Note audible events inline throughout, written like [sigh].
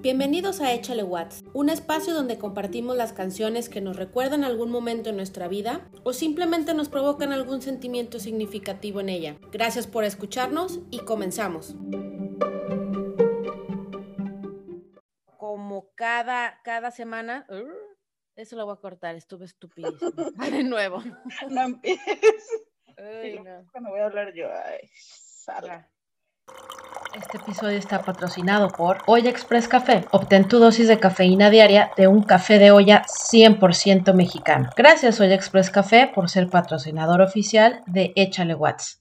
Bienvenidos a Échale Watts, un espacio donde compartimos las canciones que nos recuerdan algún momento en nuestra vida o simplemente nos provocan algún sentimiento significativo en ella. Gracias por escucharnos y comenzamos. Como cada, cada semana, uh, eso lo voy a cortar, estuve estupidísimo. [laughs] [laughs] De nuevo. No empieces. [laughs] No. Cuando voy a hablar yo, ay, salga. Este episodio está patrocinado por Olla Express Café. Obtén tu dosis de cafeína diaria de un café de olla 100% mexicano. Gracias Olla Express Café por ser patrocinador oficial de Échale Watts.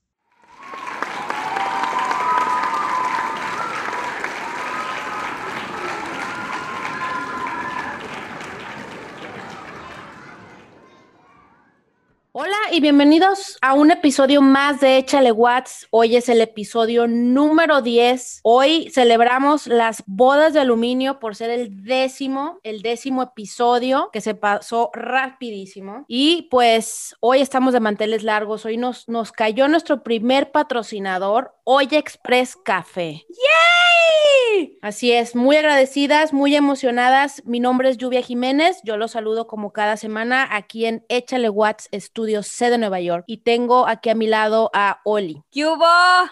Hola y bienvenidos a un episodio más de Échale Watts. Hoy es el episodio número 10. Hoy celebramos las bodas de aluminio por ser el décimo, el décimo episodio que se pasó rapidísimo. Y pues hoy estamos de manteles largos. Hoy nos, nos cayó nuestro primer patrocinador, Olla Express Café. ¡Yay! Así es, muy agradecidas, muy emocionadas. Mi nombre es Lluvia Jiménez. Yo los saludo como cada semana aquí en Échale Watts Studio C de Nueva York. Y tengo aquí a mi lado a Oli. ¿Qué hubo?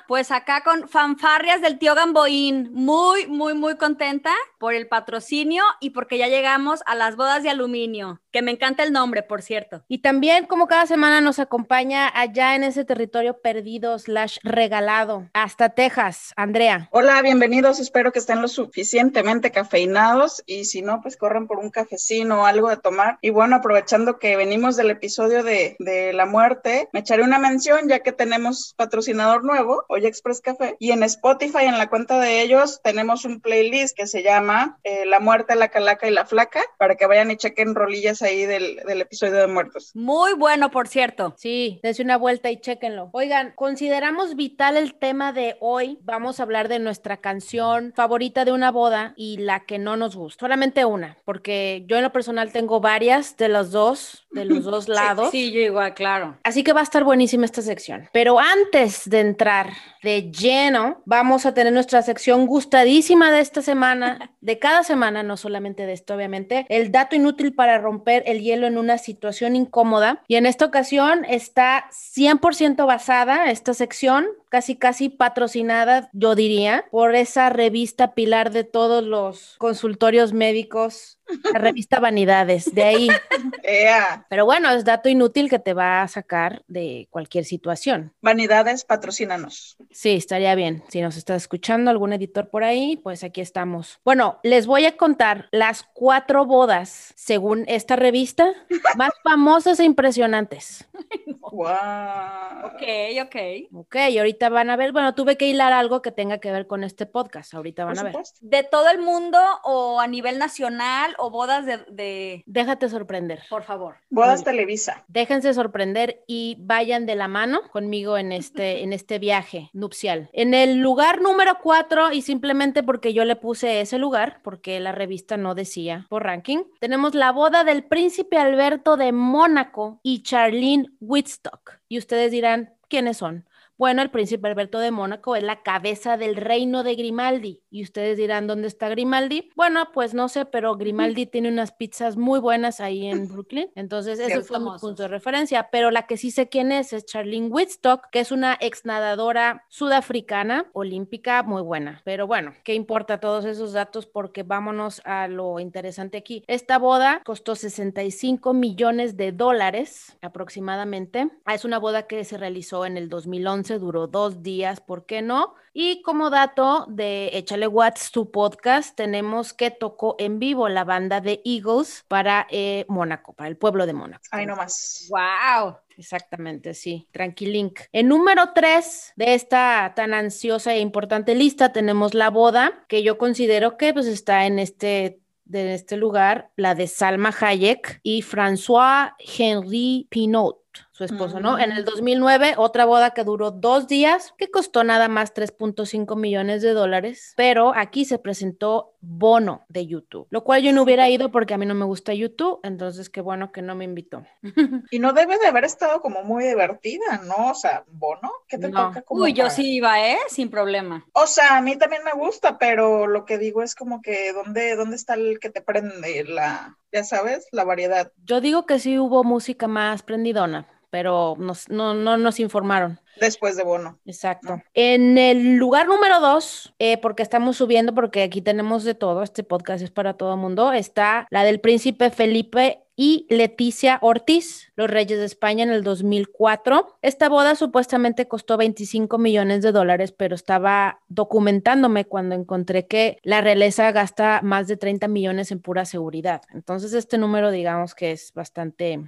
Pues acá con fanfarrias del tío Gamboín. Muy, muy, muy contenta por el patrocinio y porque ya llegamos a las bodas de aluminio, que me encanta el nombre, por cierto. Y también, como cada semana, nos acompaña allá en ese territorio perdido slash regalado, hasta Texas, Andrea. Hola, bienvenidos. Espero que estén lo suficientemente cafeinados y si no, pues corren por un cafecino o algo de tomar. Y bueno, aprovechando que venimos del episodio de, de la muerte, me echaré una mención ya que tenemos patrocinador nuevo, Hoy Express Café. Y en Spotify, en la cuenta de ellos, tenemos un playlist que se llama eh, La muerte, la calaca y la flaca, para que vayan y chequen rolillas ahí del, del episodio de muertos. Muy bueno, por cierto. Sí, dense una vuelta y chéquenlo. Oigan, consideramos vital el tema de hoy. Vamos a hablar de nuestra canción favorita de una boda y la que no nos gusta. Solamente una, porque yo en lo personal tengo varias de los dos, de los [laughs] dos lados. Sí, yo igual, claro. Así que va a estar buenísima esta sección. Pero antes de entrar de lleno, vamos a tener nuestra sección gustadísima de esta semana, [laughs] de cada semana, no solamente de esto, obviamente, el dato inútil para romper el hielo en una situación incómoda. Y en esta ocasión está 100% basada esta sección, casi casi patrocinada, yo diría, por esa revista pilar de todos los consultorios médicos, la revista Vanidades, de ahí. Ea, Pero bueno, es dato inútil que te va a sacar de cualquier situación. Vanidades, patrocínanos. Sí, estaría bien. Si nos está escuchando algún editor por ahí, pues aquí estamos. Bueno, les voy a contar las cuatro bodas, según esta revista, [laughs] más famosas e impresionantes. Wow. Ok, ok. Ok, y ahorita van a ver, bueno, tuve que hilar algo que tenga que ver con este podcast, ahorita van a ver. ¿De todo el mundo o a nivel nacional o bodas de, de... Déjate sorprender. Por favor. Bodas Televisa. Déjense sorprender y vayan de la mano conmigo en este, [laughs] en este viaje nupcial. En el lugar número cuatro, y simplemente porque yo le puse ese lugar, porque la revista no decía por ranking, tenemos la boda del príncipe Alberto de Mónaco y Charlene Whitstock. Y ustedes dirán, ¿quiénes son? Bueno, el príncipe Alberto de Mónaco es la cabeza del reino de Grimaldi. Y ustedes dirán, ¿dónde está Grimaldi? Bueno, pues no sé, pero Grimaldi tiene unas pizzas muy buenas ahí en [laughs] Brooklyn. Entonces, ese Cierto. fue mi punto de referencia. Pero la que sí sé quién es es Charlene Whitstock, que es una ex nadadora sudafricana olímpica muy buena. Pero bueno, ¿qué importa todos esos datos? Porque vámonos a lo interesante aquí. Esta boda costó 65 millones de dólares aproximadamente. Ah, Es una boda que se realizó en el 2011, duró dos días, ¿por qué no? Y como dato de Échale Watts, tu podcast, tenemos que tocó en vivo la banda de Eagles para eh, Mónaco, para el pueblo de Mónaco. Ay, no más. Wow. Exactamente, sí. Tranquilink. En número 3 de esta tan ansiosa e importante lista tenemos la boda, que yo considero que pues está en este de este lugar, la de Salma Hayek y François Henri Pinot. Su esposo, ¿no? En el 2009, otra boda que duró dos días, que costó nada más 3.5 millones de dólares, pero aquí se presentó Bono de YouTube, lo cual yo no hubiera ido porque a mí no me gusta YouTube, entonces qué bueno que no me invitó. [laughs] Y no debe de haber estado como muy divertida, ¿no? O sea, Bono, ¿qué te no. toca como Uy, yo sí iba, ¿eh? Sin problema. O sea, a mí también me gusta, pero lo que digo es como que ¿dónde, dónde está el que te prende la, ya sabes, la variedad? Yo digo que sí hubo música más prendidona, pero nos- no, no nos informaron. después de Bono. Exacto. No. En el lugar número dos, eh, porque estamos subiendo, porque aquí tenemos de todo, este podcast es para todo el mundo, está la del príncipe Felipe y Leticia Ortiz, los reyes de España en el 2004. Esta boda supuestamente costó 25 millones de dólares, pero estaba documentándome cuando encontré que la realeza gasta más de 30 millones en pura seguridad. Entonces este número digamos que es bastante...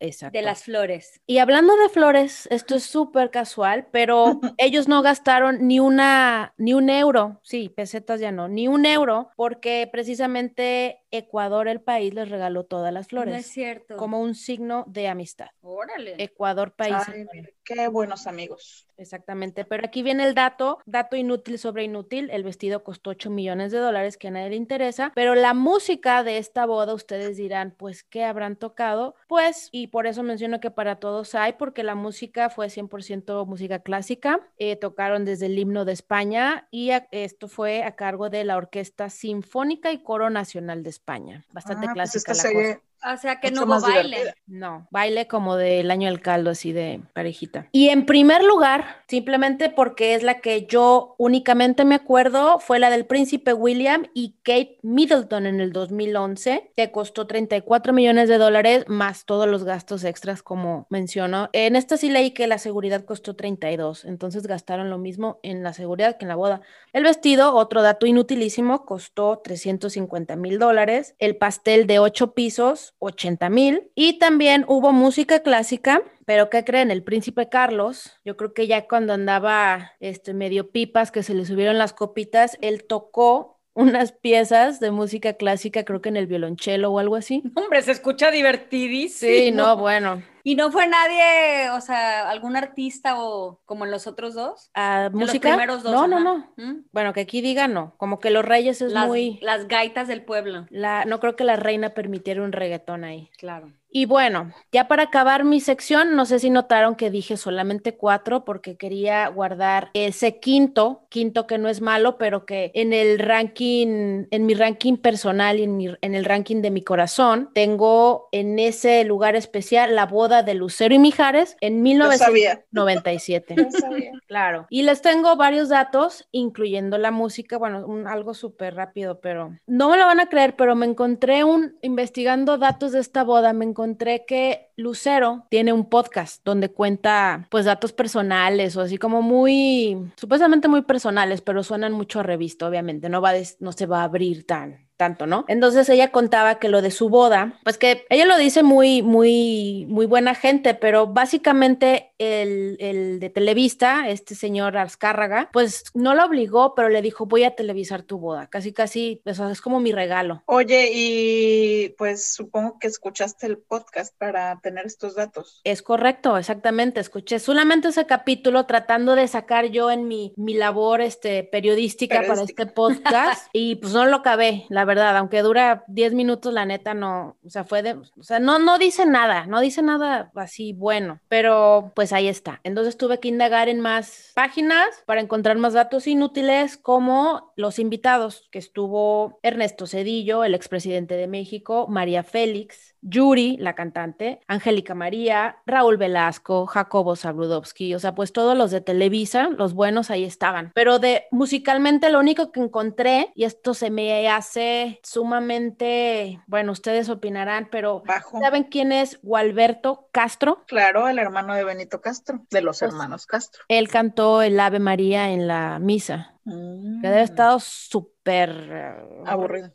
Exacto. De las flores. Y hablando de flores, esto es súper casual, pero [laughs] ellos no gastaron ni una, ni un euro, sí, pesetas ya no, ni un euro, porque precisamente Ecuador, el país, les regaló todas las No es flores cierto. como un signo de amistad. Órale. Ecuador, país. Ay, qué buenos amigos. Exactamente, pero aquí viene el dato, dato inútil sobre inútil, el vestido costó 8 millones de dólares, que a nadie le interesa, pero la música de esta boda, ustedes dirán, pues, ¿qué habrán tocado? Pues, y por eso menciono que para todos hay, porque la música fue 100% música clásica, eh, tocaron desde el himno de España y a- esto fue a cargo de la Orquesta Sinfónica y Coro Nacional de España, bastante Ah, pues clásica la cosa. O sea que no hubo baile. divertida. No, baile como del año del caldo, así de parejita. Y en primer lugar, simplemente porque es la que yo únicamente me acuerdo, fue la del príncipe William y Kate Middleton en el 2011, que costó 34 millones de dólares más todos los gastos extras, como mencionó. En esta sí leí que la seguridad costó 32, entonces gastaron lo mismo en la seguridad que en la boda. El vestido, otro dato inutilísimo, costó 350 mil dólares. El pastel de 8 pisos, 80 mil. Y también hubo música clásica. Pero ¿qué creen? El príncipe Carlos, yo creo que ya cuando andaba este, medio pipas, que se le subieron las copitas, él tocó unas piezas de música clásica, creo que en el violonchelo o algo así. Hombre, se escucha divertidísimo. Sí, no, bueno. Y no fue nadie, o sea, algún artista o como en los otros dos. Ah, De los ¿Música? primeros dos, no, no, no. ¿Mm? Bueno, que aquí diga no. Como que los reyes es Las, muy... las gaitas del pueblo. La, no creo que la reina permitiera un reggaetón ahí. Claro. Y bueno, ya para acabar mi sección, no sé si notaron que dije solamente cuatro porque quería guardar ese quinto, quinto que no es malo, pero que en el ranking, en mi ranking personal y en, mi- en el ranking de mi corazón, tengo en ese lugar especial la boda de Lucero y Mijares en sabía. 1997. No sabía. Claro. Y les tengo varios datos, incluyendo la música, bueno, un- algo súper rápido, pero no me lo van a creer, pero me encontré un, investigando datos de esta boda, me encontré que Lucero tiene un podcast donde cuenta pues datos personales o así como muy, supuestamente muy personales, pero suenan mucho a revista, obviamente, no va no se va a abrir tan tanto, ¿no? Entonces ella contaba que lo de su boda, pues que ella lo dice muy, muy, muy buena gente, pero básicamente el, el de Televista, este señor Azcárraga, pues no la obligó, pero le dijo, voy a televisar tu boda, casi, casi, eso es como mi regalo. Oye, y pues supongo que escuchaste el podcast para tener estos datos. Es correcto, exactamente. Escuché solamente ese capítulo tratando de sacar yo en mi, mi labor este, periodística, para este [laughs] podcast y pues no lo acabé, la verdad, aunque dura 10 minutos, la neta no, o sea, fue de, o sea, no, no dice nada, no dice nada así bueno, pero pues ahí está. Entonces tuve que indagar en más páginas para encontrar más datos inútiles como los invitados, que estuvo Ernesto Cedillo, el expresidente de México, María Félix, Yuri, la cantante, Angélica María, Raúl Velasco, Jacobo Zabludovsky, o sea, pues todos los de Televisa, los buenos ahí estaban. Pero de musicalmente lo único que encontré, y esto se me hace sumamente, bueno, ustedes opinarán, pero Bajo. ¿saben quién es Gualberto Castro? Claro, el hermano de Benito Castro, de los Pues- hermanos Castro. Él cantó el Ave María en la misa, que debe haber estado súper eh, aburrido.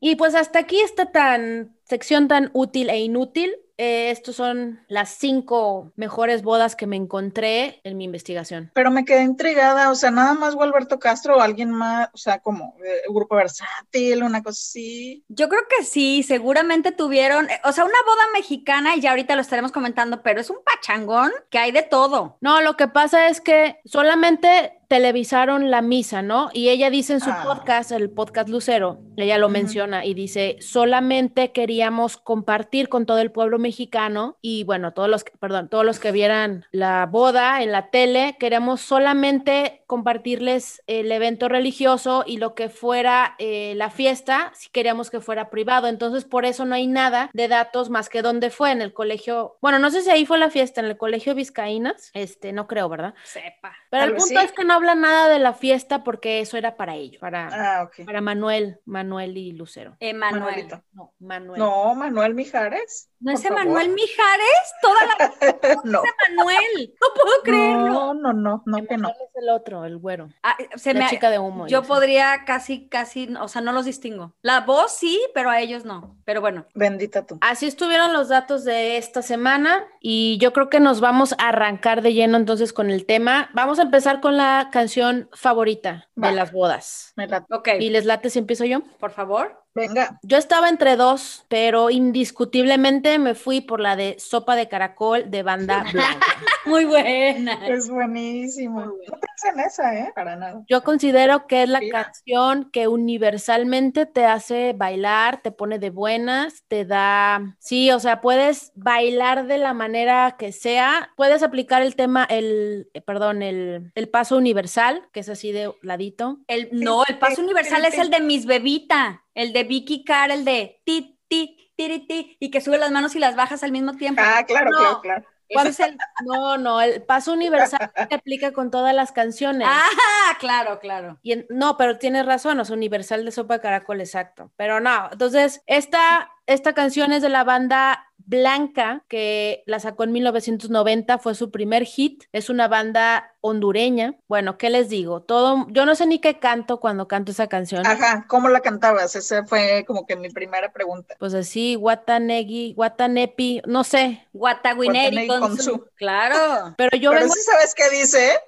Y pues hasta aquí esta tan sección tan útil e inútil. Eh, estos son las cinco mejores bodas que me encontré en mi investigación. Pero me quedé intrigada, o sea, nada más Gualberto Castro o alguien más, o sea, como eh, grupo versátil, una cosa así. Yo creo que sí, seguramente tuvieron, eh, o sea, una boda mexicana, y ya ahorita lo estaremos comentando, pero es un pachangón que hay de todo. No, lo que pasa es que solamente televisaron la misa, ¿no? Y ella dice en su Ah. podcast, el podcast Lucero, ella lo menciona y dice, solamente queríamos compartir con todo el pueblo mexicano y bueno, todos los, que- perdón, todos los que vieran la boda en la tele, queríamos solamente compartirles el evento religioso y lo que fuera eh, la fiesta, si queríamos que fuera privado. Entonces, por eso no hay nada de datos más que dónde fue en el colegio. Bueno, no sé si ahí fue la fiesta, en el colegio Vizcaínas, este, no creo, ¿verdad? Sepa. Pero el Tal punto sí. es que no habla nada de la fiesta porque eso era para ellos, para, Ah, para Manuel, Manuel y Lucero. Emanuel. Manuelito. No, Manuel. No, Manuel Mijares. [laughs] ¿No es. Emanuel Mijares? Toda la no. Emanuel. No puedo creerlo. No, no, no, no que no. Emanuel es el otro, el güero. Ah, se la me- chica de humo. yo ya sé. podría casi, casi, o sea, no los distingo. La voz sí, pero a ellos no. Pero bueno. Bendita tú. Así estuvieron los datos de esta semana y yo creo que nos vamos a arrancar de lleno entonces con el tema. Vamos a empezar con la canción favorita de Va. las bodas. Me la- Ok, ¿Y les late si empiezo yo? por favor. Venga. Yo estaba entre dos, pero indiscutiblemente me fui por la de Sopa de Caracol de Banda [laughs] Blanca. [laughs] Muy buena. Es buenísimo. No pensé en esa, ¿eh? Para nada. Yo considero que es la Mira. canción que universalmente te hace bailar, te pone de buenas, te da, sí, o sea, puedes bailar de la manera que sea, puedes aplicar el tema, el, eh, perdón, el, el paso universal, que es así de ladito. El, no, el paso universal es el de Miss Bebita, el de Vicky Carr, el de ti, ti, tiri, ti, y que sube las manos y las bajas al mismo tiempo. Ah, claro, No. claro, claro. Ese es el... [laughs] No, no, el paso universal [laughs] se aplica con todas las canciones. Ah, claro, claro. Y en- no, pero tienes razón, o sea, Universal de Sopa de Caracol, exacto. Pero no, entonces, esta, esta canción es de la banda Blanca, que la sacó en 1990, fue su primer hit. Es una banda hondureña. Bueno, ¿qué les digo? Todo, yo no sé ni qué canto cuando canto esa canción. Ajá, ¿cómo la cantabas? Esa fue como que mi primera pregunta. Pues así, Guatanegui, Guatanepi, no sé, Guataguineri con, con su... Claro. [laughs] pero yo Pero vengo, sí sabes qué dice, ¿eh?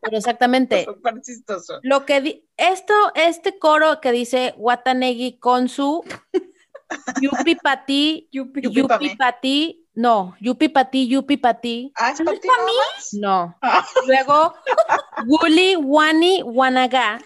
pero exactamente. [laughs] Súper chistoso. Lo que di- esto, este coro que dice Guatanegui con su Yupi Pati, Yupi. Yupi pa' Yupi. Pati, no, Yupi Pati, Yupi Pati, Ah, ¿es ¿No para ti no. Ah. Luego, [laughs] Wuli Wani Wanaga.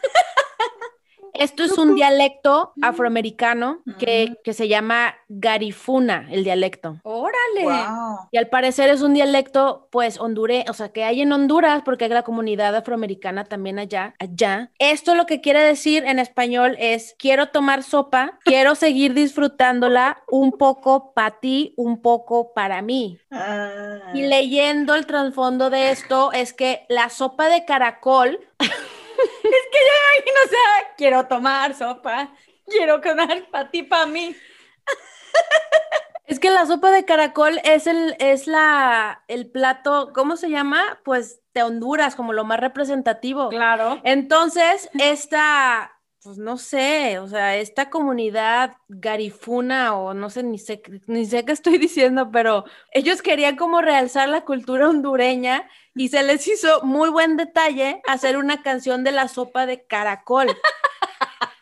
Esto es un dialecto afroamericano que, que se llama Garifuna, el dialecto. Órale. Wow. Y al parecer es un dialecto, pues, hondureño, o sea, que hay en Honduras, porque hay la comunidad afroamericana también allá, allá. Esto lo que quiere decir en español es, quiero tomar sopa, quiero seguir disfrutándola, un poco para ti, un poco para mí. Ah. Y leyendo el trasfondo de esto es que la sopa de caracol, Y no sé, quiero tomar sopa, quiero comer para ti, para mí. es que la sopa de caracol es el, es la, el plato, ¿cómo se llama? Pues de Honduras, como lo más representativo. Claro. Entonces, esta, pues no sé, o sea, esta comunidad garifuna o no sé, ni sé, ni sé qué estoy [laughs] diciendo, pero ellos querían como realzar la cultura hondureña y se les hizo muy buen detalle hacer una canción de la sopa de caracol.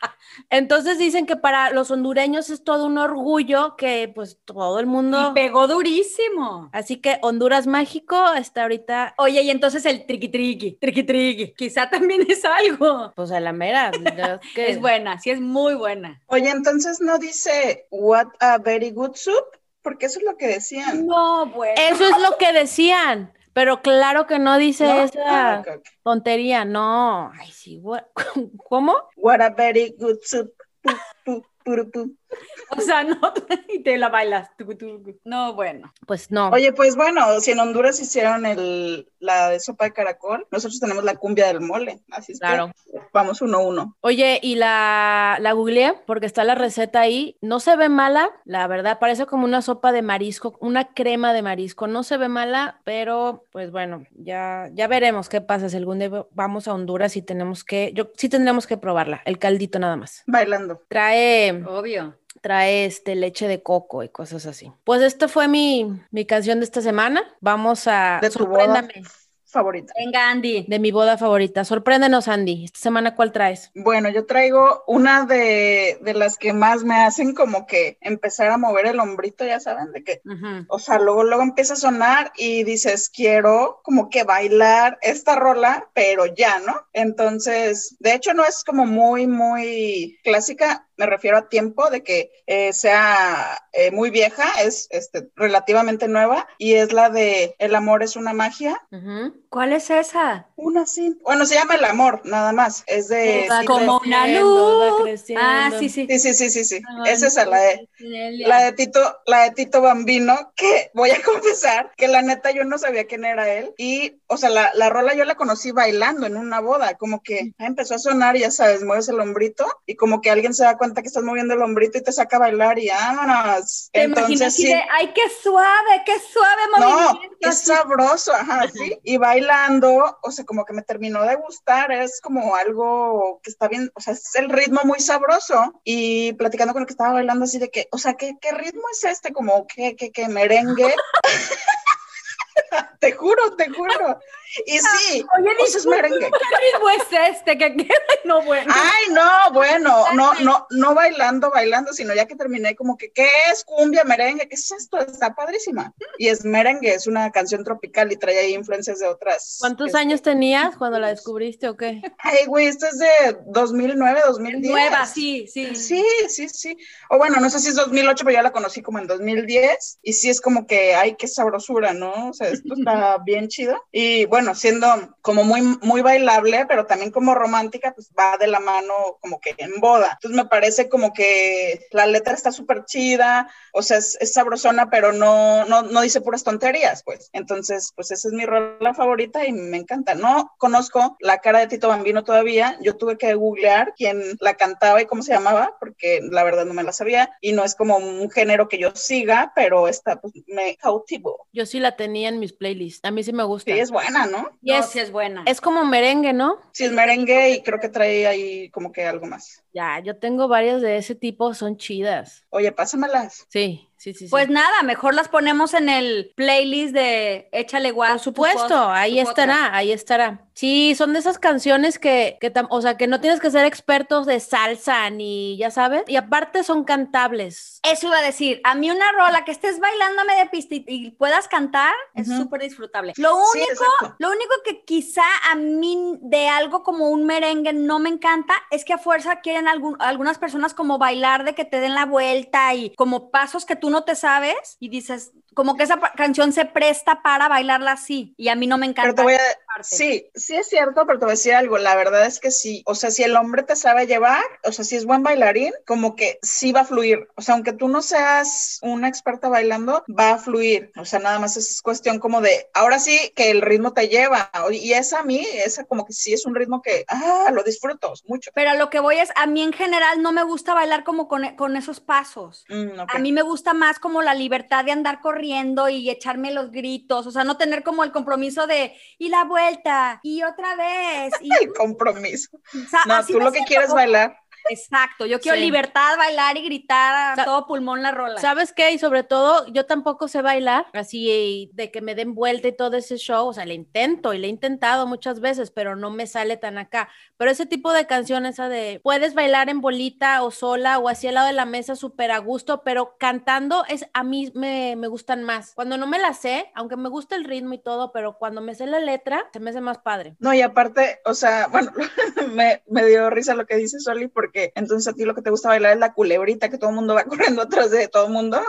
[laughs] Entonces dicen que para los hondureños es todo un orgullo que pues todo el mundo... Y pegó durísimo. Así que Honduras Mágico está ahorita, Oye, y entonces el triqui triqui, triqui triqui, quizá también es algo. pues a la mera. [laughs] que- Es buena, sí es muy buena. Oye, entonces no dice what a very good soup, porque eso es lo que decían. No, bueno. Eso es lo que decían, pero claro que no dice ¿no? esa Ah, tontería, no. Ay, sí, [laughs] ¿cómo? What a very good soup. Pu, pu, puru, pu. [laughs] O sea, no, [laughs] y te la bailas. No, bueno. Pues no. Oye, pues bueno, si en Honduras hicieron el, la de sopa de caracol, nosotros tenemos la cumbia del mole. Así es Claro. que vamos uno a uno. Oye, y la, la googleé porque está la receta ahí. No se ve mala, la verdad, parece como una sopa de marisco, una crema de marisco. No se ve mala, pero pues bueno, ya, ya veremos qué pasa si algún día vamos a Honduras y tenemos que, yo sí tendremos que probarla, el caldito nada más. Bailando. Trae Obvio. Trae este leche de coco y cosas así. Pues esta fue mi, mi canción de esta semana. Vamos a De tu boda sorpréndame favorita. Venga, Andy. de mi boda favorita. Sorpréndenos, Andy. Esta semana ¿cuál traes? Bueno, yo traigo una de, de las que más me hacen como que empezar a mover el hombrito, ya saben, de que, o sea, luego, luego empieza a sonar y dices, quiero como que bailar esta rola, pero ya, ¿no? Entonces, de hecho, no es como muy, muy clásica. Me refiero a tiempo de que eh, sea eh, muy vieja, es este, relativamente nueva y es la de El amor es una magia. ¿Cuál es esa? Una sí. Bueno, se llama El amor, nada más. Es de. Va como una luz. Ah, sí, sí. Sí, sí, sí, sí, sí. Es esa, la de, la de Tito, la de Tito Bambino, que voy a [laughs] confesar que la neta yo no sabía quién era él. Y, o sea, la, la rola yo la conocí bailando en una boda, como que empezó a sonar, y ya sabes, mueves el hombrito, y como que alguien se da cuenta que estás moviendo el hombrito y te saca a bailar y vámonos. Te Entonces sí. de, ay, qué suave, qué suave No, movimiento. es así. sabroso, ajá, sí. Y bailando, o sea, como que me terminó de gustar, es como algo que está bien, o sea, es el ritmo muy sabroso. Y platicando con el que estaba bailando así de que, o sea, ¿qué, qué ritmo es este? Como que, que, que merengue. [laughs] [laughs] te juro, te juro. Y sí, Oye, o sea, es merengue. ¿Qué ritmo es este? Que que- [laughs] no, bueno. Ay, no, bueno, no, no, no bailando, bailando, sino ya que terminé como que, ¿qué es cumbia, merengue? ¿Qué es esto? Está padrísima. Y es merengue, es una canción tropical y trae ahí influencias de otras. ¿Cuántos este, años tenías cuando la descubriste o qué? Ay, güey, esto es de 2009, 2010. Nueva, sí, sí. Sí, sí, sí. O bueno, no sé si es 2008, pero ya la conocí como en 2010. Y sí es como que, ay, qué sabrosura, ¿no? O sea, esto está bien chido. Y bueno, siendo como muy, muy bailable, pero también como romántica, pues va de la mano como que en boda. Entonces me parece como que la letra está súper chida, o sea, es, es sabrosona, pero no, no, no dice puras tonterías, pues. Entonces, pues esa es mi rola favorita y me encanta. No conozco la cara de Tito Bambino todavía. Yo tuve que googlear quién la cantaba y cómo se llamaba, porque la verdad no me la sabía. Y no es como un género que yo siga, pero esta pues me cautivó. Yo sí la tenía en mis playlists. A mí sí me gusta. Sí, es buena, ¿no? Y No, es, sí es buena. es como merengue, ¿no? Sí, es merengue y creo que trae ahí como que algo más. Ya, yo tengo varias de ese tipo, son chidas. Oye, pásamelas. Sí, sí, sí. sí. Pues nada, mejor las ponemos en el playlist de Échale Guas. Por supuesto, ahí estará, ahí estará. Sí, son de esas canciones que, que tam- o sea, que no tienes que ser expertos de salsa ni, ya sabes, y aparte son cantables. Eso iba a decir, a mí una rola que estés bailando a media pista y, y puedas cantar es súper disfrutable. Lo único, lo único que quizá a mí de algo como un merengue no me encanta es que a fuerza quieren algún- algunas personas como bailar de que te den la vuelta y como pasos que tú no te sabes y dices, como que esa canción se presta para bailarla así y a mí no me encanta. Pero te voy a... parte. Sí, sí es cierto, pero te voy a decir algo. La verdad es que sí. O sea, si el hombre te sabe llevar, o sea, si es buen bailarín, como que sí va a fluir. O sea, aunque tú no seas una experta bailando, va a fluir. O sea, nada más es cuestión como de, ahora sí que el ritmo te lleva. Y esa a mí, esa como que sí es un ritmo que, ah, lo disfruto mucho. Pero a lo que voy es, a mí en general no me gusta bailar como con, con esos pasos. Mm, ok. A mí me gusta más como la libertad de andar corriendo y echarme los gritos, o sea, no tener como el compromiso de y la vuelta y otra vez. Y, [laughs] El compromiso. o sea, No, tú lo que siento quieres como- bailar. Exacto, yo quiero Sí. libertad, bailar y gritar a Sa- todo pulmón la rola. ¿Sabes qué? Y sobre todo, yo tampoco sé bailar, así de que me den vuelta y todo ese show, o sea, le intento y le he intentado muchas veces, pero no me sale tan acá. Pero ese tipo de canción, esa de puedes bailar en bolita o sola o así al lado de la mesa súper a gusto, pero cantando es a mí me, me gustan más. Cuando no me la sé, aunque me gusta el ritmo y todo, pero cuando me sé la letra, se me hace más padre. No, y aparte, o sea, bueno, [laughs] me, me dio risa lo que dice Soli, porque entonces a ti lo que te gusta bailar es la culebrita, que todo el mundo va [laughs] corriendo atrás de todo el mundo.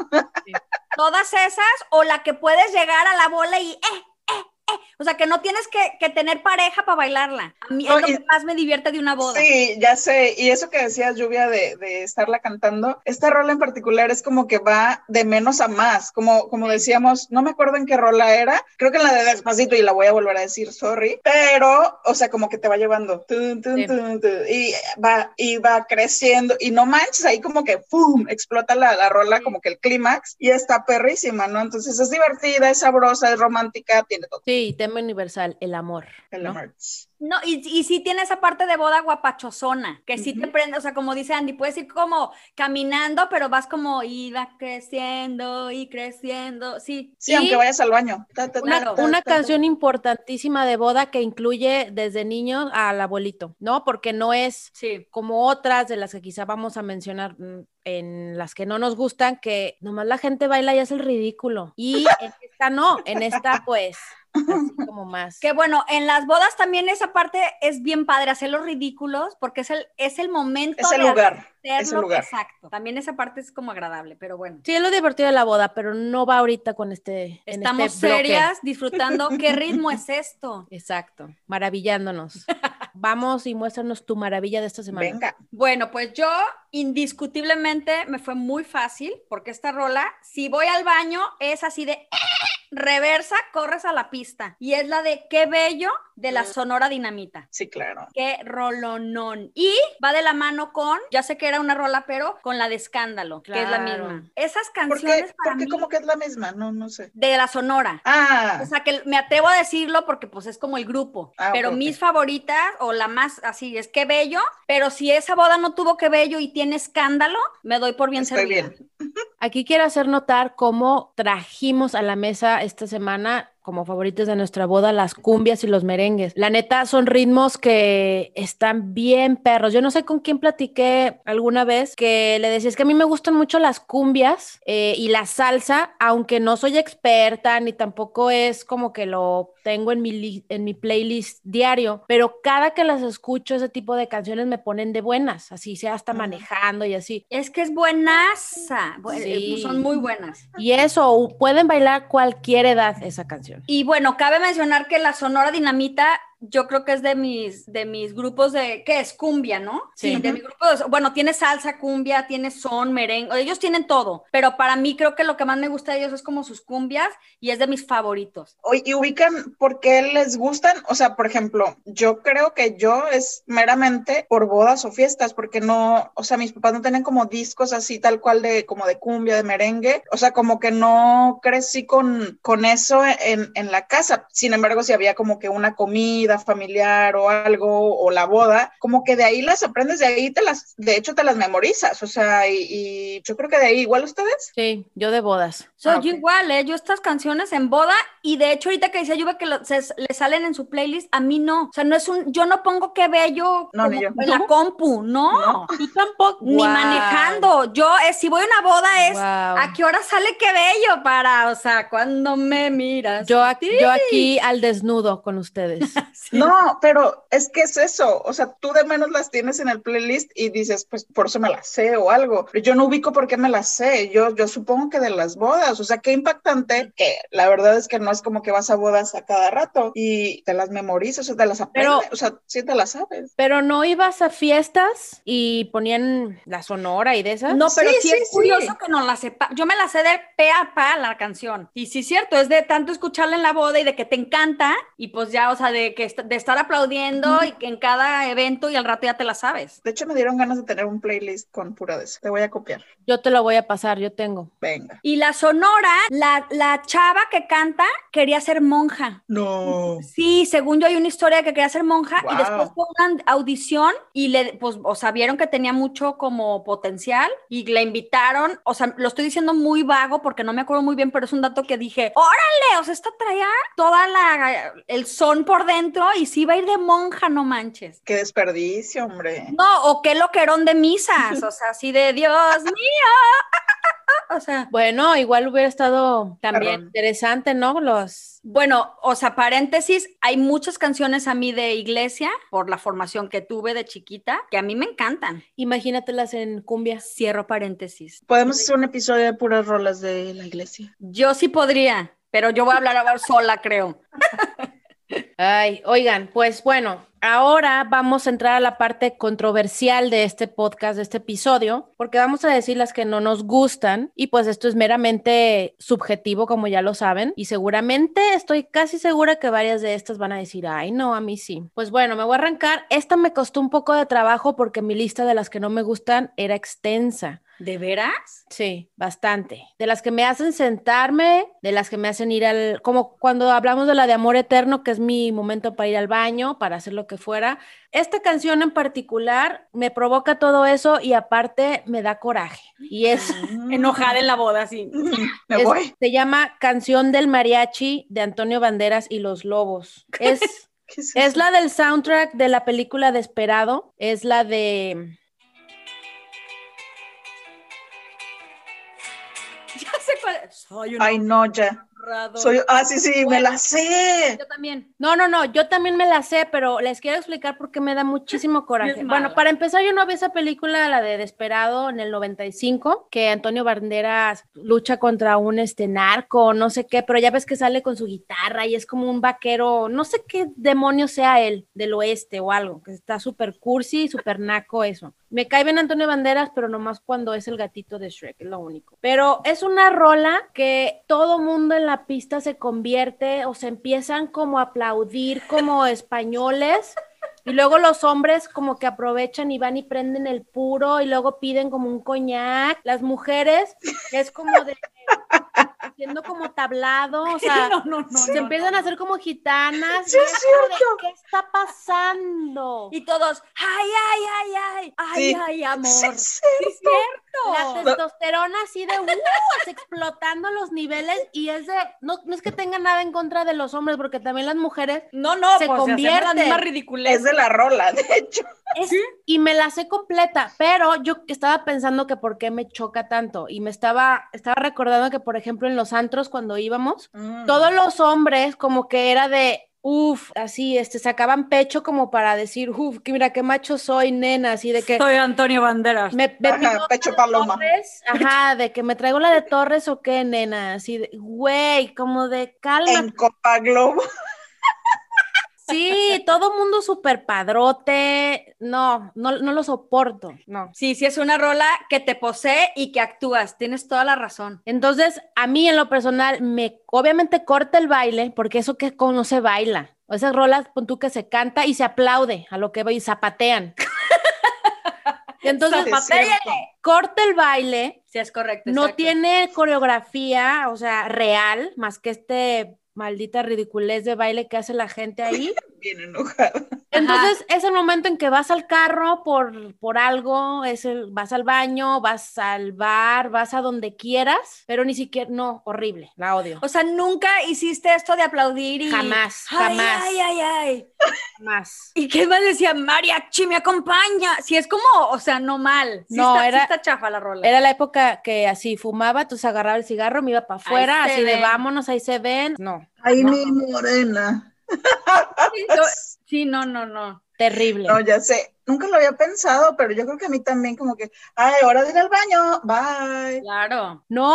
Todas esas o la que puedes llegar a la bola y eh, eh, eh. O sea, que no tienes que, que tener pareja para bailarla. A mí No, es lo y- que más me divierte de una boda. Sí, ya sé. Y eso que decías, Lluvia, de, de estarla cantando, esta rola en particular es como que va de menos a más. Como, como decíamos, no me acuerdo en qué rola era, creo que en la de Despacito, y la voy a volver a decir, sorry, pero, o sea, como que te va llevando. Tun, tun, Sí. tun, tun, y, va, y va creciendo. Y no manches, ahí como que ¡pum! explota la, la rola, como que el clímax, y está perrísima, ¿no? Entonces es divertida, es sabrosa, es romántica, tiene todo. Sí, te tema universal, el amor. El ¿no? amor. No, y, y sí tiene esa parte de boda guapachosona, que sí te prende, o sea, como dice Andy, puedes ir como caminando, pero vas como y va creciendo y creciendo, sí. Sí, Y- aunque vayas al baño. Ta, ta, Una, ta, ta, una ta, ta. canción importantísima de boda que incluye desde niños al abuelito, ¿no? Porque no es Sí. como otras de las que quizá vamos a mencionar mm, en las que no nos gustan, que nomás la gente baila y hace el ridículo. Y en esta no, en esta [laughs] pues, así [laughs] como más. Que bueno, en las bodas también esa parte es bien padre, hacer los ridículos, porque es el, es el momento Es el de lugar. hacerlo es el lugar. Exacto. También esa parte es como agradable, pero bueno. Sí, es lo divertido de la boda, pero no va ahorita con este. en Estamos este bloque. serias, disfrutando. [laughs] ¿Qué ritmo es esto? Exacto, maravillándonos. [laughs] Vamos y muéstranos tu maravilla de esta semana. Venga. Bueno, pues yo indiscutiblemente me fue muy fácil porque esta rola, si voy al baño, es así de reversa, corres a la pista. Y es la de Qué bello de la Sonora Dinamita. Sí, claro. Qué rolonón. Y va de la mano con, ya sé que era una rola, pero con la de Escándalo, que es la misma. Esas ¿Por canciones qué? para Porque mí como que es la misma, no, no sé. de la Sonora. Ah, O sea, que me atrevo a decirlo porque pues es como el grupo. Ah, pero mis favoritas o la más así es que bello, pero si esa boda no tuvo que bello y tiene escándalo, me doy por bien estoy servida. bien. Aquí quiero hacer notar cómo trajimos a la mesa esta semana como favoritos de nuestra boda las cumbias y los merengues. La neta son ritmos que están bien perros. Yo no sé con quién platiqué alguna vez que le decía, es que a mí me gustan mucho las cumbias eh, y la salsa, aunque no soy experta ni tampoco es como que lo tengo en mi, en mi playlist diario, pero cada que las escucho ese tipo de canciones me ponen de buenas, así sea hasta manejando y así. Es que es buenaza. Sí. Son muy buenas. Y eso, pueden bailar cualquier edad esa canción. Y bueno, cabe mencionar que la Sonora Dinamita yo creo que es de mis, de mis grupos de, ¿qué es? Cumbia, ¿no? Sí. de mi grupo, de- bueno, tiene salsa, cumbia, tiene son, merengue, ellos tienen todo, pero para mí creo que lo que más me gusta de ellos es como sus cumbias y es de mis favoritos. ¿Y ubican por qué les gustan? O sea, por ejemplo, yo creo que yo es meramente por bodas o fiestas, porque no, o sea, mis papás no tenían como discos así tal cual de como de cumbia, de merengue, o sea, como que no crecí con, con eso en, en la casa. Sin embargo, si había como que una comida familiar o algo, o la boda, como que de ahí las aprendes, de ahí te las, de hecho te las memorizas, o sea, y, y yo creo que de ahí igual ustedes. Sí, yo de bodas. Soy Ah, igual, ¿eh? Yo estas canciones en boda y de hecho ahorita que decía Yuba que lo- se- le salen en su playlist, a mí no. O sea, no es un, yo no pongo qué bello No, como ni yo. en la compu, no. No. Tú tampoco. Ni manejando. Yo, eh, si voy a una boda es. ¿a qué hora sale qué bello para, o sea, cuando me miras? Yo aquí, yo aquí al desnudo con ustedes. [laughs] No, pero es que es eso, o sea, tú de menos las tienes en el playlist y dices, pues por eso me las sé o algo, pero yo no ubico por qué me las sé, yo, yo supongo que de las bodas, o sea, qué impactante, que la verdad es que no es como que vas a bodas a cada rato y te las memorizas o te las aprendes, Pero- o sea, sí te las sabes. Pero no ibas a fiestas y ponían la sonora y de esas. No, pero Sí, sí, sí, es sí. curioso que no la sepa. Yo me la sé de pe a pa la canción. Y sí, es cierto, es de tanto escucharla en la boda y de que te encanta. Y pues ya, o sea, de que de estar aplaudiendo y que en cada evento y al rato ya te la sabes. De hecho, me dieron ganas de tener un playlist con pura de eso. Te voy a copiar. Yo te lo voy a pasar, yo tengo. Venga. Y la sonora, la, la chava que canta quería ser monja. No. Sí, según yo hay una historia de que quería ser monja y después fue una audición y le, pues, o sea, vieron que tenía mucho como potencial y la invitaron, o sea, lo estoy diciendo muy vago porque no me acuerdo muy bien, pero es un dato que dije, órale, o sea, esta traía toda la, el son por dentro y sí iba a ir de monja, no manches. Qué desperdicio, hombre. No, o qué loquerón de misas, o sea, así de Dios mío. [laughs] O sea, Bueno, igual hubiera estado también. Perdón. interesante, ¿no? Los. Bueno, o sea, paréntesis, hay muchas canciones a mí de iglesia, por la formación que tuve de chiquita, que a mí me encantan. Imagínatelas en cumbia. Cierro paréntesis. Podemos hacer un episodio de puras rolas de la iglesia. Yo sí podría, pero yo voy a hablar ahora sola, creo. [laughs] Ay, oigan, pues bueno, ahora vamos a entrar a la parte controversial de este podcast, de este episodio, porque vamos a decir las que no nos gustan y pues esto es meramente subjetivo, como ya lo saben, y seguramente estoy casi segura que varias de estas van a decir, ay, no, a mí sí. Pues bueno, me voy a arrancar. Esta me costó un poco de trabajo porque mi lista de las que no me gustan era extensa. ¿De veras? Sí, bastante. De las que me hacen sentarme, de las que me hacen ir al, como cuando hablamos de la de amor eterno, que es mi momento para ir al baño, para hacer lo que fuera. Esta canción en particular me provoca todo eso y aparte me da coraje. Y es enojada en la boda, sí. [laughs] Me es- voy. se llama Canción del Mariachi de Antonio Banderas y los Lobos. [laughs] Es, ¿Qué es es la del soundtrack de la película Desperado. Es la de sé cuál es. Soy un Ay, no, honrado. Soy, ah, sí, sí, me la sé. Yo también. No, no, no, yo también me la sé, pero les quiero explicar por qué me da muchísimo [laughs] coraje. Bueno, para empezar, yo no vi esa película, la de Desperado, en el 95, que Antonio Banderas lucha contra un este narco, no sé qué, pero ya ves que sale con su guitarra y es como un vaquero, no sé qué demonio sea él, del oeste o algo, que está súper cursi, súper naco eso. Me cae bien Antonio Banderas, pero nomás cuando es el gatito de Shrek, es lo único. Pero es una rola que todo mundo en la pista se convierte o se empiezan como a aplaudir como [laughs] españoles. Y luego los hombres como que aprovechan y van y prenden el puro y luego piden como un coñac. Las mujeres es como de [laughs] haciendo como tablado, o [laughs] sea, no, no, no. se no, empiezan no. a hacer como gitanas. Sí, es cierto. ¿Qué está pasando? Y todos, ay, ay, ay, ay, ay, Sí. ay, amor. Sí, es cierto. La testosterona así de uh, explotando los niveles y es de no, no es que tenga nada en contra de los hombres porque también las mujeres No, no, Se pues hacemos la convierte. misma ridiculez. Es de la rola, de hecho. es- y me la sé completa, pero yo estaba pensando que por qué me choca tanto y me estaba estaba recordando que por ejemplo en los antros cuando íbamos Mm. todos los hombres como que era de Uf, así, este, sacaban pecho como para decir, uf, que mira qué macho soy, nena, así de que Soy Antonio Banderas. me, me Ajá, pidió pecho paloma. Torres, [laughs] ajá, de que me traigo la de Torres o qué, nena, así de, güey, como de calma. En Copa Globo. Sí, todo mundo súper padrote. No, no, no lo soporto, no. Sí, sí, es una rola que te posee y que actúas. Tienes toda la razón. Entonces, a mí en lo personal, me obviamente corta el baile, porque eso que no se baila. O esas rolas, pon tú que se canta y se aplaude a lo que voy y zapatean. Y [laughs] Entonces, cierto. corta el baile, Sí, es correcto. no exacto. tiene coreografía, o sea, real, más que este maldita ridiculez de baile que hace la gente ahí. [laughs] Bien enojada. Entonces es el momento en que vas al carro por, por algo, es el, vas al baño, vas al bar, vas a donde quieras, pero ni siquiera, no, horrible, la odio. O sea, nunca hiciste esto de aplaudir y. Jamás, jamás. Ay, ay, ay. Más. ¿Y qué más decía? Mariachi, me acompaña. Si es como, o sea, no mal. Sí No, está, sí era- está chafa la rola. Era la época que así fumaba, entonces agarraba el cigarro, me iba para afuera, así de vámonos, ahí se ven. No, Ay, No. mi morena. [laughs] Sí, no, no, no. terrible. No, ya sé. Nunca lo había pensado, pero yo creo que a mí también como que, ay, hora de ir al baño, bye. Claro. No,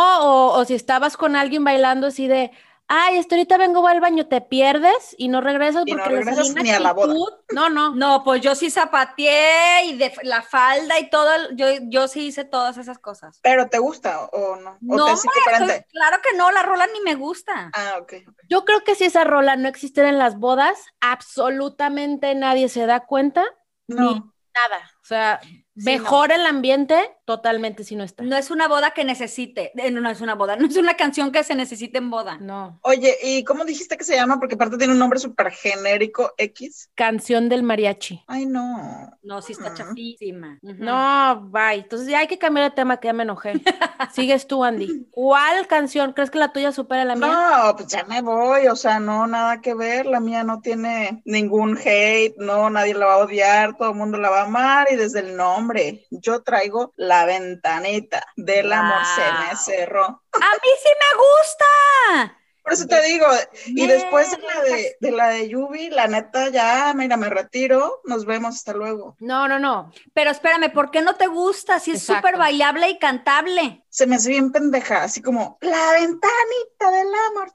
o, o si estabas con alguien bailando así de, ay, esto ahorita vengo voy al baño, te pierdes y no regresas Y no porque le regresas ni a la boda. No, no. No, pues yo sí zapateé y de la falda y todo. Yo, yo sí hice todas esas cosas. ¿Pero te gusta o, no? ¿O No, te es hombre, indiferente? estoy- claro que no, la rola ni me gusta. Ah, ok. Yo creo que si esa rola no existiera en las bodas, absolutamente nadie se da cuenta, No. Ni- nada. O sea, Sí, mejora el ambiente totalmente si no está. No es una boda que necesite. eh, No, no es una boda, [laughs] no es una canción que se necesite en boda. No. Oye, ¿y cómo dijiste que se llama? Porque aparte tiene un nombre súper genérico, X. Canción del mariachi. Ay, no. No, sí está Ah. chafísima. Ujú. No, bye. Entonces ya hay que cambiar de tema que ya me enojé. [laughs] Sigues tú, Andy. ¿Cuál canción crees que la tuya supera la mía? No, pues ya me voy, o sea, no, nada que ver, la mía no tiene ningún hate, no, nadie la va a odiar, todo el mundo la va a amar y desde el nombre, yo traigo la ventanita del amor se me Wow. cerró. ¡A mí sí me gusta! Por eso te digo, y después de la de, de la de Yubi, la neta, ya, mira, me retiro, nos vemos, hasta luego. No, no, no. Pero espérame, ¿por qué no te gusta? Si es súper bailable y cantable. Se me hace bien pendeja, así como la ventanita del amor.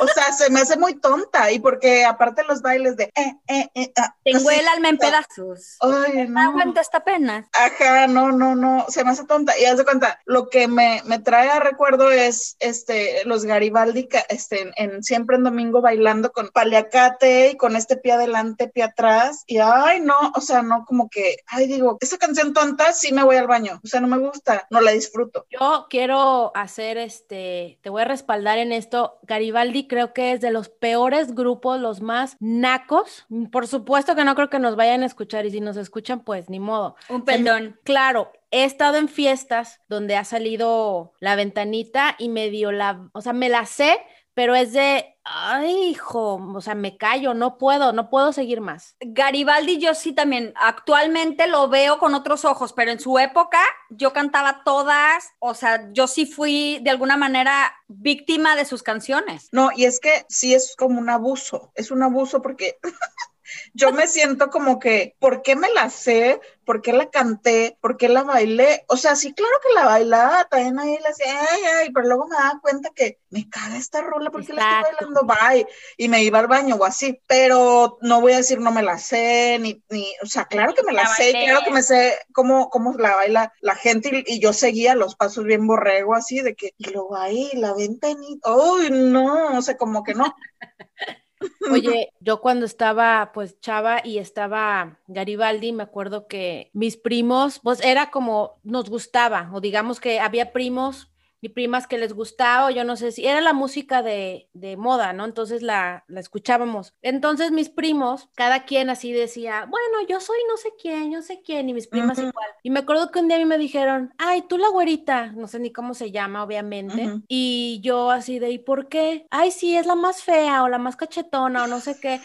O sea, se me hace muy tonta y porque aparte los bailes de eh, eh, eh, ah, tengo el alma en pedazos. Ay, no. aguanto esta pena. Ajá, no, no, no, se me hace tonta. Y haz de cuenta, lo que me, me trae a recuerdo es este los Garibaldi este, en, siempre en domingo bailando con paliacate y con este pie adelante, pie atrás. Y ay, no, o sea, no como que, ay, digo, esa canción tonta sí me voy al baño. O sea, no me gusta, no la disfruto. Yo quiero hacer este, te voy a respaldar en esto. Garibaldi creo que es de los peores grupos, los más nacos. Por supuesto que no creo que nos vayan a escuchar y si nos escuchan, pues ni modo. Un perdón. Claro, he estado en fiestas donde ha salido la ventanita y me dio la, o sea, me la sé, pero es de, ay, hijo, o sea, me callo, no puedo, no puedo seguir más. Garibaldi yo sí también, actualmente lo veo con otros ojos, pero en su época yo cantaba todas, o sea, yo sí fui de alguna manera víctima de sus canciones. No, y es que sí es como un abuso, es un abuso porque [laughs] yo me siento como que, ¿por qué me la sé? ¿Por qué la canté? ¿Por qué la bailé? O sea, sí, claro que la bailaba, también ahí la hacía, ay, ay, pero luego me daba cuenta que me caga esta rola, ¿por qué la estoy bailando? Bye. Y me iba al baño o así, pero no voy a decir no me la sé, ni, ni o sea, claro que me la, sé, claro que me sé cómo, cómo la baila la gente y, yo seguía los pasos bien borrego así, de que, y luego ahí, la ventanita, uy, no, o sea, como que no. [laughs] Oye, yo cuando estaba pues chava y estaba Garibaldi, me acuerdo que mis primos, pues era como nos gustaba, o digamos que había primos y primas que les gustaba, o yo no sé si era la música de, de moda, ¿no? Entonces la, la, escuchábamos. Entonces mis primos, cada quien así decía, bueno, yo soy no sé quién, yo sé quién, y mis primas igual. Y me acuerdo que un día a mí me dijeron, ay, tú la güerita, no sé ni cómo se llama, obviamente. Y yo así de, ¿y por qué? Ay, sí, es la más fea o la más cachetona o no sé qué.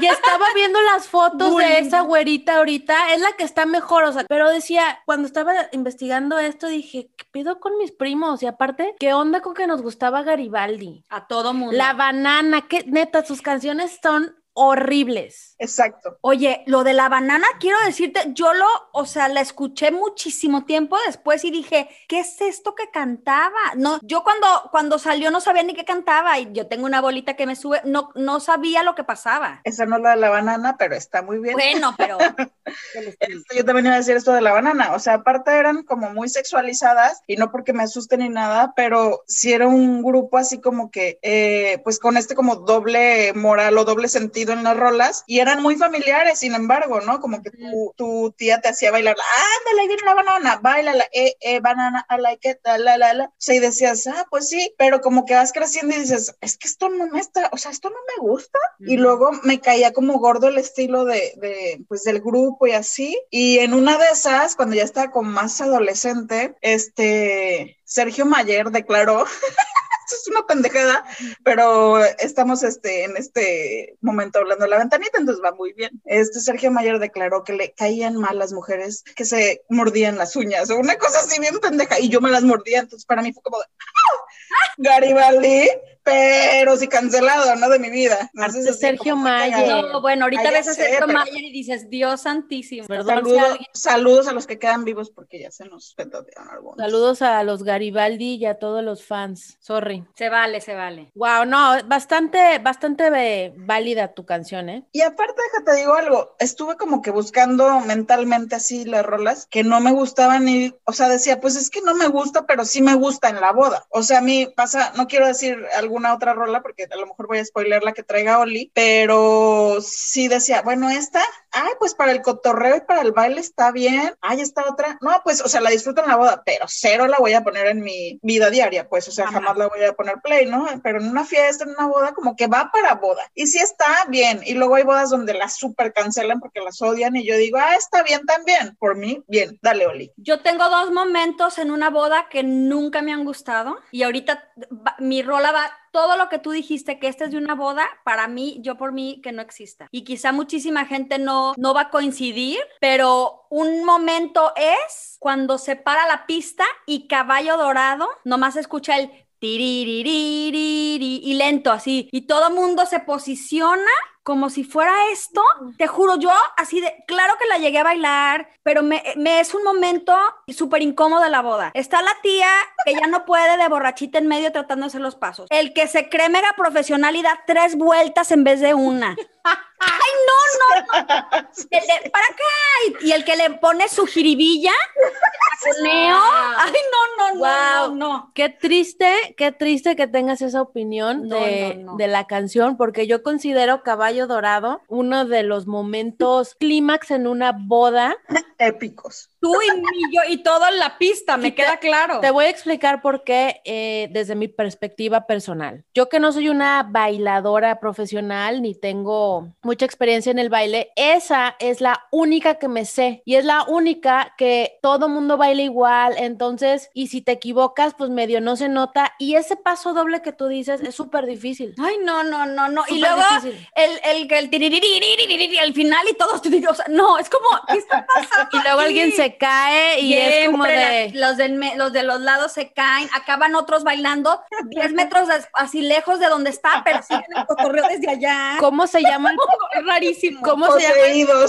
y estaba viendo las fotos de esa güerita ahorita, es la que está mejor, o sea, pero decía, cuando estaba investigando esto, dije, ¿qué pido con mis primos? Y aparte, ¿qué onda con que nos gustaba Garibaldi? A todo mundo. La banana, que neta, sus canciones son horribles. Exacto. Oye, lo de la banana, quiero decirte, yo lo, o sea, la escuché muchísimo tiempo después y dije, ¿qué es esto que cantaba? No, yo cuando, cuando salió no sabía ni qué cantaba y yo tengo una bolita que me sube, no, no sabía lo que pasaba. Esa no es la de la banana, pero está muy bien. Bueno, pero... [laughs] yo también iba a decir esto de la banana, o sea, aparte eran como muy sexualizadas y no porque me asusten ni nada, pero sí era un grupo así como que, eh, pues con este como doble moral o doble sentido en las rolas y eran muy familiares, sin embargo, ¿no? Como que tu, tía te hacía bailar, ándale, viene la banana, baila la eh, eh, banana, I like it, la, la, la. O sea, y decías, ah, pues sí, pero como que vas creciendo y dices, es que esto no me está, o sea, esto no me gusta. Y luego me caía como gordo el estilo de, de, pues, del grupo y así. Y en una de esas, cuando ya estaba como más adolescente, este, Sergio Mayer declaró [laughs] es una pendejada, pero estamos este, en este momento hablando de la ventanita, entonces va muy bien. Este Sergio Mayer declaró que le caían mal las mujeres que se mordían las uñas, o una cosa así bien pendeja, y yo me las mordía, entonces para mí fue como, ¡Ah! Garibaldi, pero sí cancelado, ¿no? De mi vida. Sergio Mayer. bueno, ahorita ves a Sergio Mayer y dices, Dios santísimo. saludos a los que quedan vivos porque ya se nos petatean algunos. Saludos a los Garibaldi y a todos los fans. Sorry. Se vale, se vale. Wow, no, bastante, bastante válida tu canción, ¿eh? Y aparte, déjate digo algo, estuve como que buscando mentalmente así las rolas que no me gustaban y, o sea, decía, pues es que no me gusta, pero sí me gusta en la boda. O sea, a mí pasa, no quiero decir algo alguna otra rola, porque a lo mejor voy a spoiler la que traiga Oli, pero sí decía, bueno, esta, ay, pues para el cotorreo y para el baile está bien, ay, esta otra, no, pues, o sea, la disfruto en la boda, pero cero la voy a poner en mi vida diaria, pues, o sea, jamás la voy a poner play, ¿no? Pero en una fiesta, en una boda, como que va para boda. Y sí está bien, y luego hay bodas donde la super cancelan porque las odian, y yo digo, ah, está bien también, por mí, bien, dale, Oli. Yo tengo dos momentos en una boda que nunca me han gustado, y ahorita mi rola va todo lo que tú dijiste que este es de una boda, para mí, yo por mí, que no exista. Y quizá muchísima gente no, no va a coincidir, pero un momento es cuando se para la pista y Caballo Dorado nomás escucha el y lento así. Y todo mundo se posiciona como si fuera esto. Te juro, yo así de, claro que la llegué a bailar, pero me, me es un momento súper incómodo de la boda. Está la tía que ya no puede de borrachita en medio tratando de hacer los pasos. El que se cree mega profesional y da tres vueltas en vez de una. ¡Ay, no, no! no. El de, para acá. Y, el que le pone su jiribilla. taconeo. Ay, no, no, no, Wow. no, no. Qué triste, qué triste que tengas esa opinión No, de, no, no. de la canción, porque yo considero Caballo Dorado uno de los momentos [laughs] clímax en una boda. Épicos tú y yo y todo en la pista, me queda claro. Te voy a explicar por qué eh, desde mi perspectiva personal. Yo que no soy una bailadora profesional ni tengo mucha experiencia en el baile, esa es la única que me sé y es la única que todo mundo baila igual, entonces, y si te equivocas, pues medio no se nota y ese paso doble que tú dices es súper difícil. Ay, no, no, no, no. Y luego difícil. el, el, el, el final y todos, o sea, no, es como, ¿qué está pasando? [laughs] Y luego aquí? alguien se cae y es como de... la- los, del me- los de los lados se caen, acaban otros bailando 10 metros as- así lejos de donde está, pero siguen el cotorreo desde allá. ¿Cómo se llama el, [laughs] Es rarísimo. cómo se llama,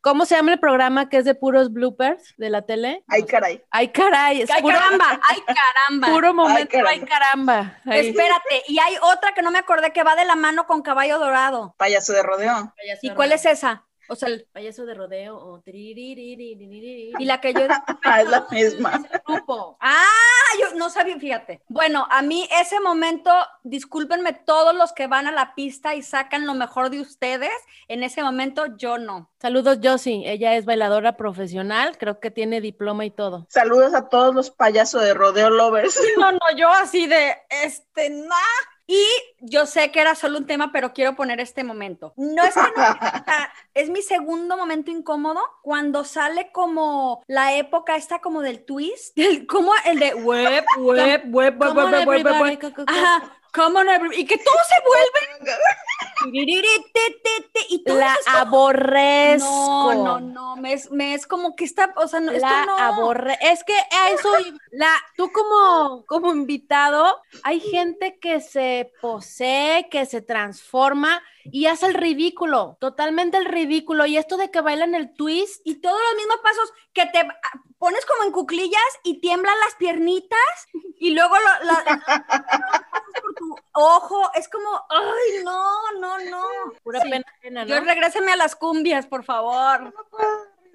cómo se llama el programa que es de puros bloopers de la tele? Ay, caray. Ay, caray, es ¡Ay, puro, caramba! ¡Ay, caramba! puro momento, ay, caramba. caramba. Ay. Espérate, y hay otra que no me acordé que va de la mano con caballo dorado. Payaso de rodeo. ¿Y cuál es esa? O sea, el payaso de rodeo o y la que yo [laughs] es la [laughs] misma. Grupo. Ah, yo no sabía, fíjate. Bueno, a mí ese momento, discúlpenme todos los que van a la pista y sacan lo mejor de ustedes, en ese momento yo no. Saludos Josie, ella es bailadora profesional, creo que tiene diploma y todo. Saludos a todos los payasos de rodeo lovers. No, no, yo así de este, nada y yo sé que era solo un tema, pero quiero poner este momento. No es que no, [laughs] es mi segundo momento incómodo cuando sale como la época esta como del twist, el, como el de web, web, web, web, Come web, on, web, web, web, everybody, web. co- co- co- Ajá, come on, everybody. y que todo se vuelve tiririri, [laughs] te, te, te, y todo La es como- aborrezco. no, no, no, me es, me es como que está, o sea, no, esto la no. aborre es que a eso [laughs] la tú como como invitado hay gente que se posee que se transforma y hace el ridículo totalmente el ridículo y esto de que bailan el twist y todos los mismos pasos que te pones como en cuclillas y tiemblan las piernitas y luego lo, la- pasas por tu ojo, es como, ay, no, no, no. pura Sí. pena ajena, Yo ¿no? regréseme a las cumbias, por favor.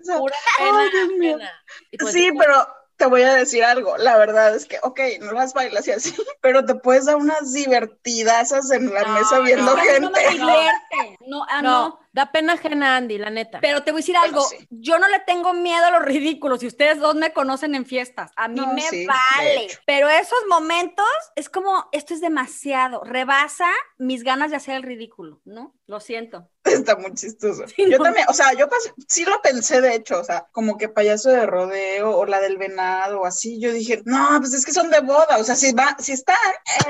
pura Ay, pena Dios mío. ajena. Y pues, Sí, pero te voy a decir algo. La verdad es que, ok, no las bailas y así, [laughs] pero te puedes dar unas divertidasas en la No, mesa viendo no, no gente. divierte. No, ah, no. no, da pena ajena Andy la neta Pero te voy a decir Bueno, algo, sí. yo no le tengo miedo a los ridículos y ustedes dos me conocen en fiestas, a mí No, me sí, vale, pero esos momentos es como, esto es demasiado, rebasa mis ganas de hacer el ridículo, ¿no? Lo siento. [laughs] Está muy chistoso. Sí, yo no. también, o sea, yo pas- sí lo pensé, de hecho, o sea, como que payaso de rodeo o la del venado o así. Yo dije, no, pues es que son de boda, o sea, si va, si está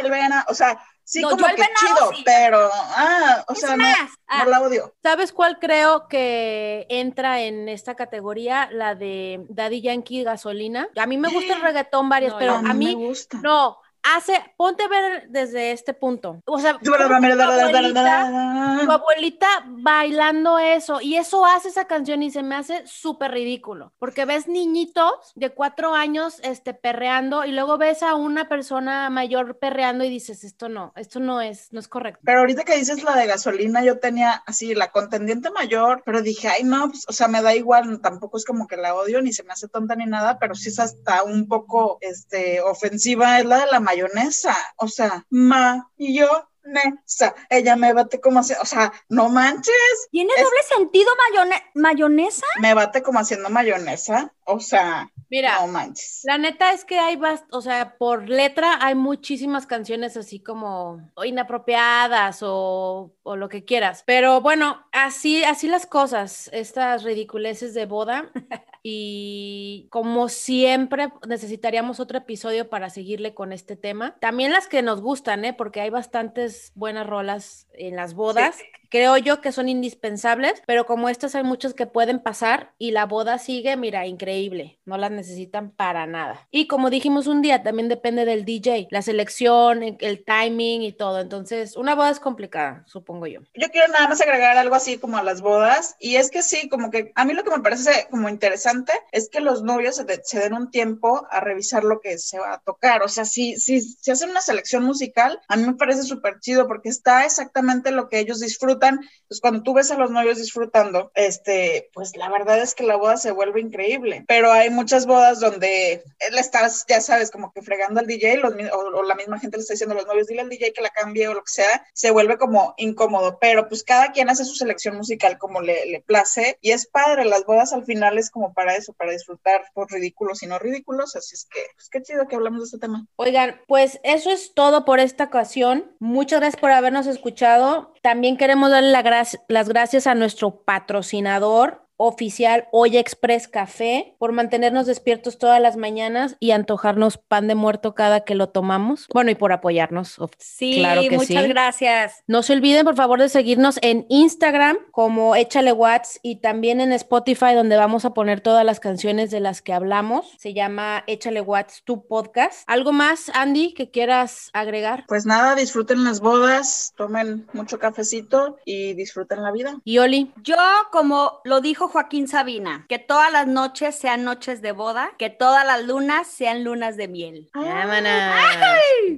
el venado, o sea, sí, No, como que venado chido, sí. pero, ah, o es sea, no, más, ah, no la odio. ¿Sabes cuál creo que entra en esta categoría? La de Daddy Yankee Gasolina. A mí me gusta el [gasps] reggaetón varias, No, pero a mí me gusta. no. Hace, ponte a ver desde este punto. O sea, tu abuelita, tu abuelita bailando eso y eso hace esa canción y se me hace súper ridículo porque ves niñitos de cuatro años este perreando y luego ves a una persona mayor perreando y dices esto no, esto no es, no es correcto. Pero ahorita que dices la de gasolina, yo tenía así la contendiente mayor, pero dije, ay, no, pues, o sea, me da igual, tampoco es como que la odio, ni se me hace tonta ni nada, pero sí es hasta un poco, este, ofensiva, es la de la mayonesa, o sea, mayonesa, ella me bate como así, o sea, no manches, ¿Tiene es- doble sentido mayone- mayonesa? me bate como haciendo mayonesa, o sea, Mira, no manches. La neta es que hay, bast- o sea, por letra hay muchísimas canciones así como inapropiadas o, o lo que quieras. Pero bueno, así, así las cosas, estas ridiculeces de boda. [laughs] Y como siempre, necesitaríamos otro episodio para seguirle con este tema. También las que nos gustan, ¿eh? Porque hay bastantes buenas rolas en las bodas creo yo que son indispensables, pero como estas hay muchas que pueden pasar y la boda sigue, mira, increíble, no las necesitan para nada. Y como dijimos un día, también depende del DJ, la selección, el timing y todo. Entonces, una boda es complicada, supongo yo. Yo quiero nada más agregar algo así como a las bodas, y es que sí, como que a mí lo que me parece como interesante es que los novios se, den un tiempo a revisar lo que se va a tocar. O sea, si, si, si hacen una selección musical, a mí me parece súper chido porque está exactamente lo que ellos disfrutan. Pues cuando tú ves a los novios disfrutando, este, pues la verdad es que la boda se vuelve increíble. Pero hay muchas bodas donde él estás, ya sabes, como que fregando al DJ los, o, la misma gente le está diciendo a los novios, dile al DJ que la cambie o lo que sea, se vuelve como incómodo. Pero pues cada quien hace su selección musical como le, le place y es padre. Las bodas al final es como para eso, para disfrutar por ridículos y no ridículos. Así es que, pues qué chido que hablamos de este tema. Oigan, pues eso es todo por esta ocasión. Muchas gracias por habernos escuchado. También queremos darle las gracias a nuestro patrocinador, oficial Hoy Express Café por mantenernos despiertos todas las mañanas y antojarnos pan de muerto cada que lo tomamos. Bueno, y por apoyarnos. Sí, claro que muchas gracias. No se olviden, por favor, de seguirnos en Instagram como Échale Watts y también en Spotify, donde vamos a poner todas las canciones de las que hablamos. Se llama Échale Watts, tu podcast. ¿Algo más, Andy, que quieras agregar? Pues nada, disfruten las bodas, tomen mucho cafecito y disfruten la vida. ¿Y Oli? Yo, como lo dijo Joaquín Sabina, que todas las noches sean noches de boda, que todas las lunas sean lunas de miel.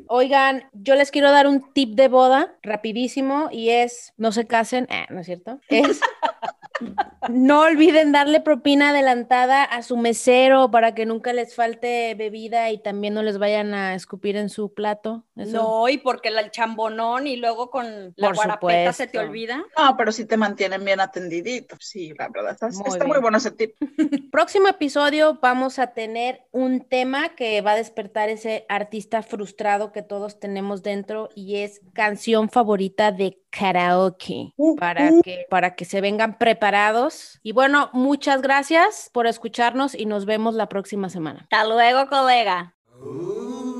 Oigan, yo les quiero dar un tip de boda rapidísimo y es, no se casen, eh, ¿no es cierto? Es... [laughs] No olviden darle propina adelantada a su mesero para que nunca les falte bebida y también no les vayan a escupir en su plato. No, y porque el chambonón y luego con la guarapeta se te olvida. No, pero si te mantienen bien atendidito. Sí, la verdad, está muy, bueno ese tip. [laughs] Próximo episodio vamos a tener un tema que va a despertar ese artista frustrado que todos tenemos dentro y es canción favorita de karaoke uh, para, uh. Que, para que se vengan preparados. Y bueno, muchas gracias por escucharnos y nos vemos la próxima semana. Hasta luego, colega. Uh.